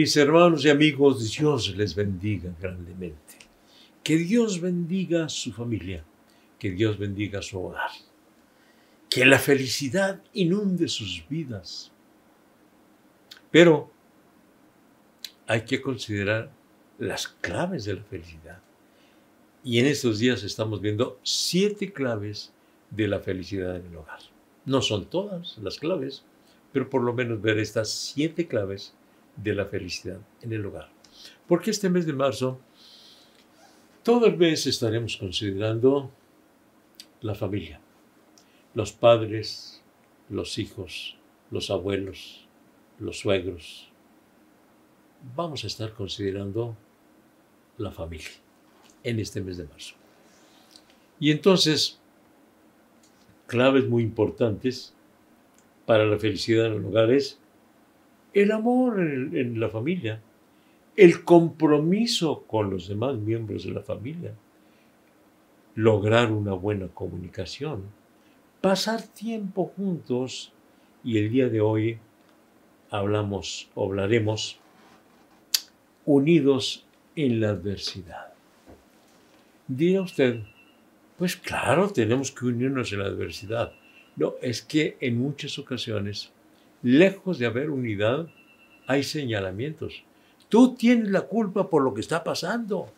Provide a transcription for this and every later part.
Mis hermanos y amigos, Dios les bendiga grandemente. Que Dios bendiga su familia, que Dios bendiga su hogar. Que la felicidad inunde sus vidas. Pero hay que considerar las claves de la felicidad. Y en estos días estamos viendo siete claves de la felicidad en el hogar. No son todas las claves, pero por lo menos ver estas siete claves de la felicidad en el hogar. Porque este mes de marzo, todo el mes estaremos considerando la familia, los padres, los hijos, los abuelos, los suegros. Vamos a estar considerando la familia en este mes de marzo. Y entonces, claves muy importantes para la felicidad en el hogar es el amor en, la familia, el compromiso con los demás miembros de la familia, lograr una buena comunicación, pasar tiempo juntos y el día de hoy hablamos, hablaremos unidos en la adversidad. Dirá usted, pues claro, tenemos que unirnos en la adversidad. No, es que en muchas ocasiones, lejos de haber unidad, hay señalamientos. Tú tienes la culpa por lo que está pasando.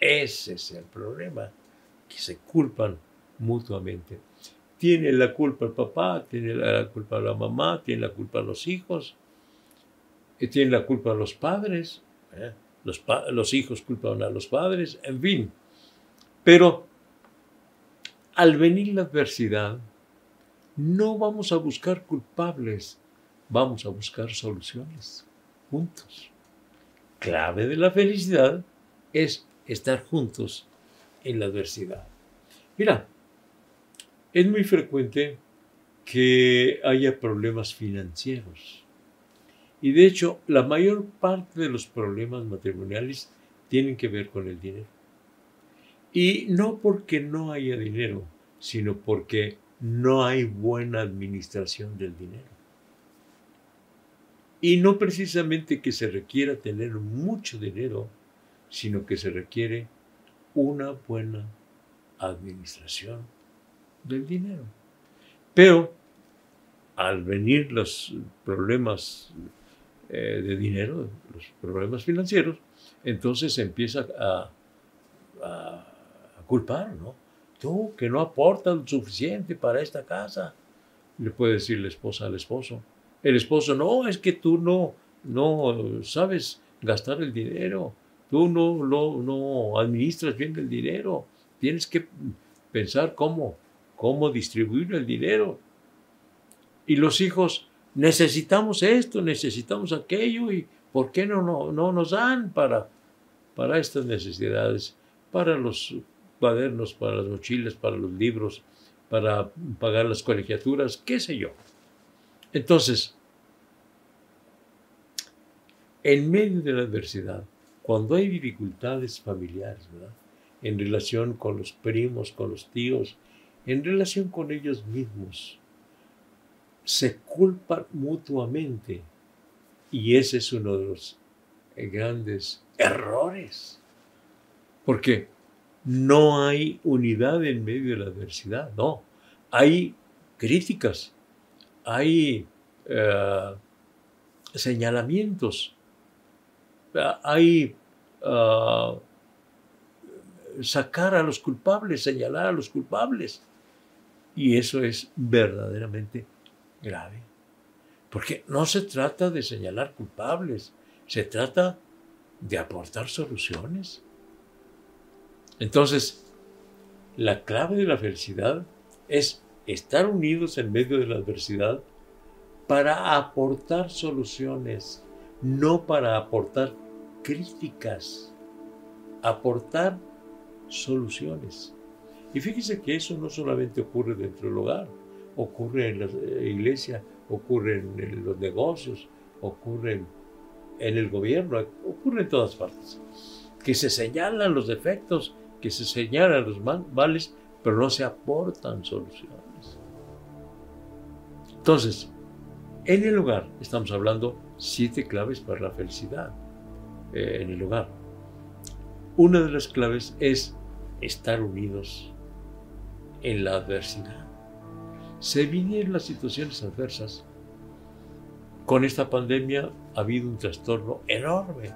Ese es el problema, que se culpan mutuamente. Tiene la culpa el papá, tiene la culpa la mamá, tiene la culpa los hijos, tiene la culpa los padres, ¿eh? los hijos culpan a los padres, en fin. Pero al venir la adversidad, no vamos a buscar culpables, vamos a buscar soluciones juntos. Clave de la felicidad es estar juntos en la adversidad. Mira, es muy frecuente que haya problemas financieros. Y de hecho, la mayor parte de los problemas matrimoniales tienen que ver con el dinero. Y no porque no haya dinero, sino porque no hay buena administración del dinero. Y no precisamente que se requiera tener mucho dinero, sino que se requiere una buena administración del dinero. Pero al venir los problemas eh, de dinero, los problemas financieros, entonces se empieza a culpar, ¿no? Tú que no aportas lo suficiente para esta casa. Le puede decir la esposa al esposo. El esposo, no, es que tú no, no sabes gastar el dinero. Tú no, no, no administras bien el dinero. Tienes que pensar cómo, cómo distribuir el dinero. Y los hijos, necesitamos esto, necesitamos aquello, y ¿por qué no, no, no nos dan para, para estas necesidades? Para los cuadernos, para las mochilas, para los libros, para pagar las colegiaturas, qué sé yo. Entonces, en medio de la adversidad, cuando hay dificultades familiares, ¿verdad? en relación con los primos, con los tíos, en relación con ellos mismos, se culpan mutuamente. Y ese es uno de los grandes errores. Porque no hay unidad en medio de la adversidad, no. Hay críticas, hay eh, señalamientos, hay ah, sacar a los culpables, señalar a los culpables. Y eso es verdaderamente grave. Porque no se trata de señalar culpables, se trata de aportar soluciones. Entonces, la clave de la felicidad es estar unidos en medio de la adversidad para aportar soluciones, no para aportar críticas, aportar soluciones. Y fíjese que eso no solamente ocurre dentro del hogar, ocurre en la iglesia, ocurre en los negocios, ocurre en el gobierno, ocurre en todas partes. Que se señalan los defectos que se señalan los males, pero no se aportan soluciones. Entonces, en el hogar estamos hablando siete claves para la felicidad eh, en el hogar. Una de las claves es estar unidos en la adversidad. Se vinieron las situaciones adversas. Con esta pandemia ha habido un trastorno enorme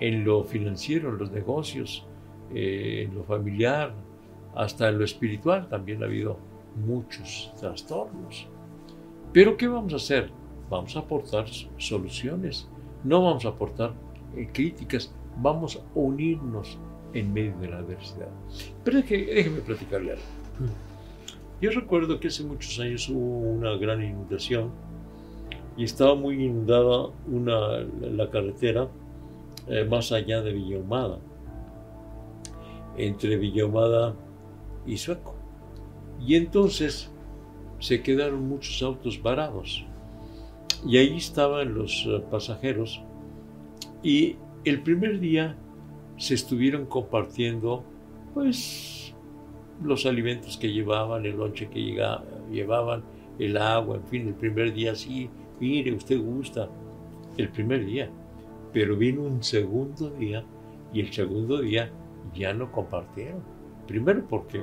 en lo financiero, en los negocios, eh, en lo familiar, hasta en lo espiritual también ha habido muchos trastornos. Pero ¿qué vamos a hacer? Vamos a aportar soluciones, no vamos a aportar eh, críticas, vamos a unirnos en medio de la adversidad. Pero déjeme platicarle algo. Yo recuerdo que hace muchos años hubo una gran inundación y estaba muy inundada una, la carretera eh, más allá de Villahumada, entre Villahumada y Sueco. Y entonces se quedaron muchos autos varados. Y ahí estaban los eh, pasajeros. Y el primer día se estuvieron compartiendo, pues, los alimentos que llevaban, el lonche que llevaban, el agua, en fin, el primer día sí, mire, usted gusta, el primer día. Pero vino un segundo día y el segundo día ya no compartieron. Primero porque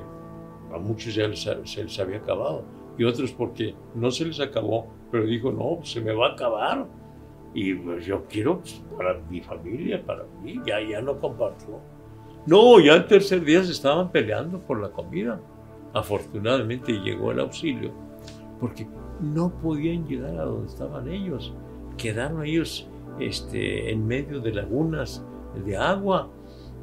a muchos ya se les había acabado y otros porque no se les acabó, pero dijo, no, se me va a acabar. Y pues yo quiero para mi familia, para mí, ya, ya no compartió. No, ya el tercer día se estaban peleando por la comida. Afortunadamente llegó el auxilio, porque no podían llegar a donde estaban ellos. Quedaron ellos este, en medio de lagunas de agua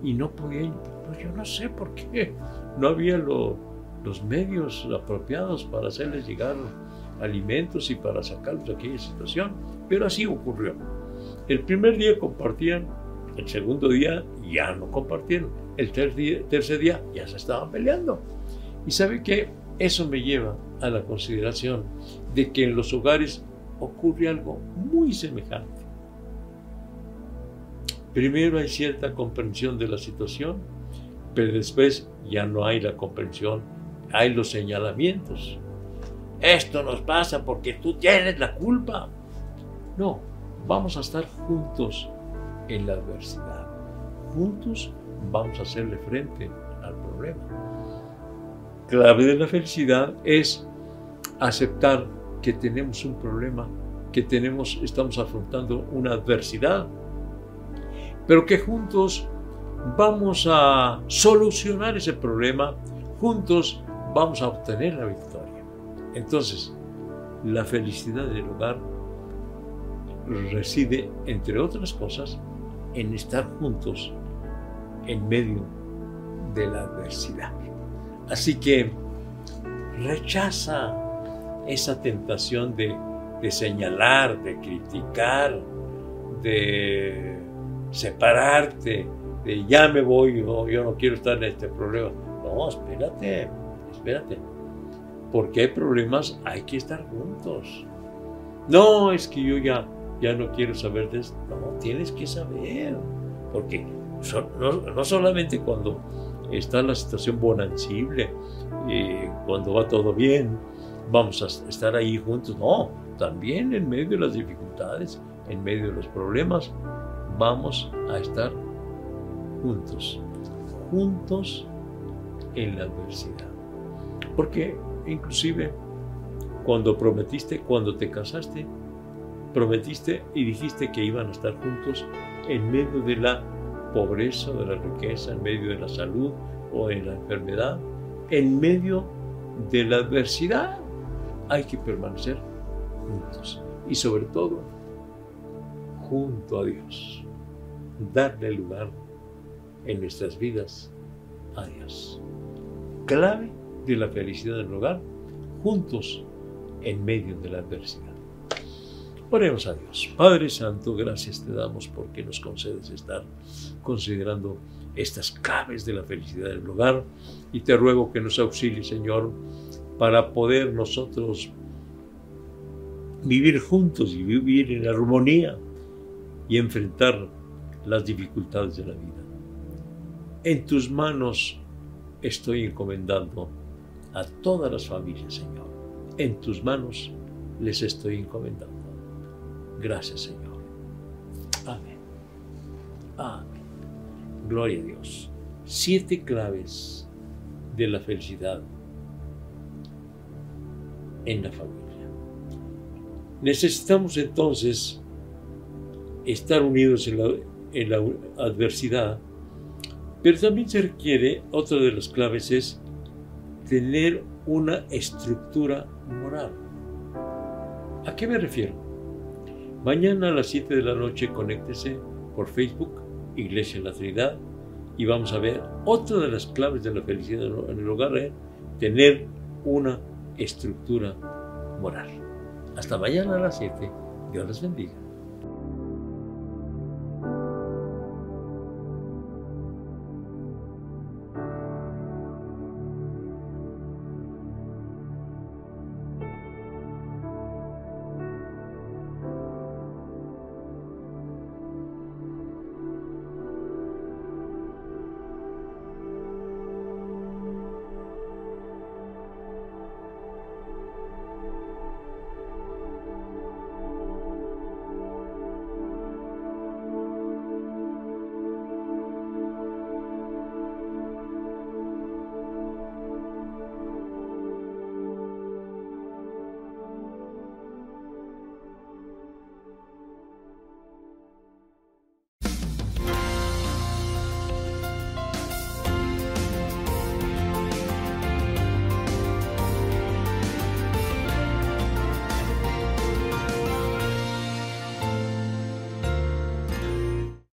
y no podían, pues yo no sé por qué, no había lo, los medios apropiados para hacerles llegar alimentos y para sacarlos de aquella situación. Pero así ocurrió. El primer día compartían, el segundo día ya no compartieron, el tercer día, ya se estaban peleando. Y sabe que eso me lleva a la consideración de que en los hogares ocurre algo muy semejante. Primero hay cierta comprensión de la situación, pero después ya no hay la comprensión hay los señalamientos. Esto nos pasa porque tú tienes la culpa. No, vamos a estar juntos en la adversidad. Juntos vamos a hacerle frente al problema. Clave de la felicidad es aceptar que tenemos un problema, que tenemos, estamos afrontando una adversidad, pero que juntos vamos a solucionar ese problema, juntos vamos a obtener la victoria. Entonces, la felicidad del hogar reside, entre otras cosas, en estar juntos en medio de la adversidad. Así que rechaza esa tentación de, señalar, de criticar, de separarte, ya me voy, yo no quiero estar en este problema. No, espérate, espérate, porque hay problemas, hay que estar juntos. No, es que yo ya, ya no quiero saber de esto. No, tienes que saber, porque no, solamente cuando está la situación bonancible, eh, cuando va todo bien, vamos a estar ahí juntos. No, también en medio de las dificultades, en medio de los problemas, vamos a estar juntos, juntos en la adversidad. Porque inclusive cuando prometiste, cuando te casaste, prometiste y dijiste que iban a estar juntos en medio de la pobreza, de la riqueza, en medio de la salud o de la enfermedad, en medio de la adversidad. Hay que permanecer juntos y sobre todo junto a Dios. Darle lugar en nuestras vidas a Dios. Clave de la felicidad del hogar, juntos en medio de la adversidad. Oremos a Dios. Padre Santo, gracias te damos porque nos concedes estar considerando estas claves de la felicidad del hogar y te ruego que nos auxilie, Señor, para poder nosotros vivir juntos y vivir en armonía y enfrentar las dificultades de la vida. En tus manos estoy encomendando a todas las familias, Señor. En tus manos les estoy encomendando. Gracias, Señor. Amén. Gloria a Dios. Siete claves de la felicidad en la familia. Necesitamos entonces estar unidos en la, en la adversidad, pero también se requiere, otra de las claves es tener una estructura moral. ¿A qué me refiero? Mañana a las 7 de la noche conéctese por Facebook, Iglesia en la Trinidad, y vamos a ver otra de las claves de la felicidad en el hogar, es tener una estructura moral. Hasta mañana a las 7. Dios les bendiga.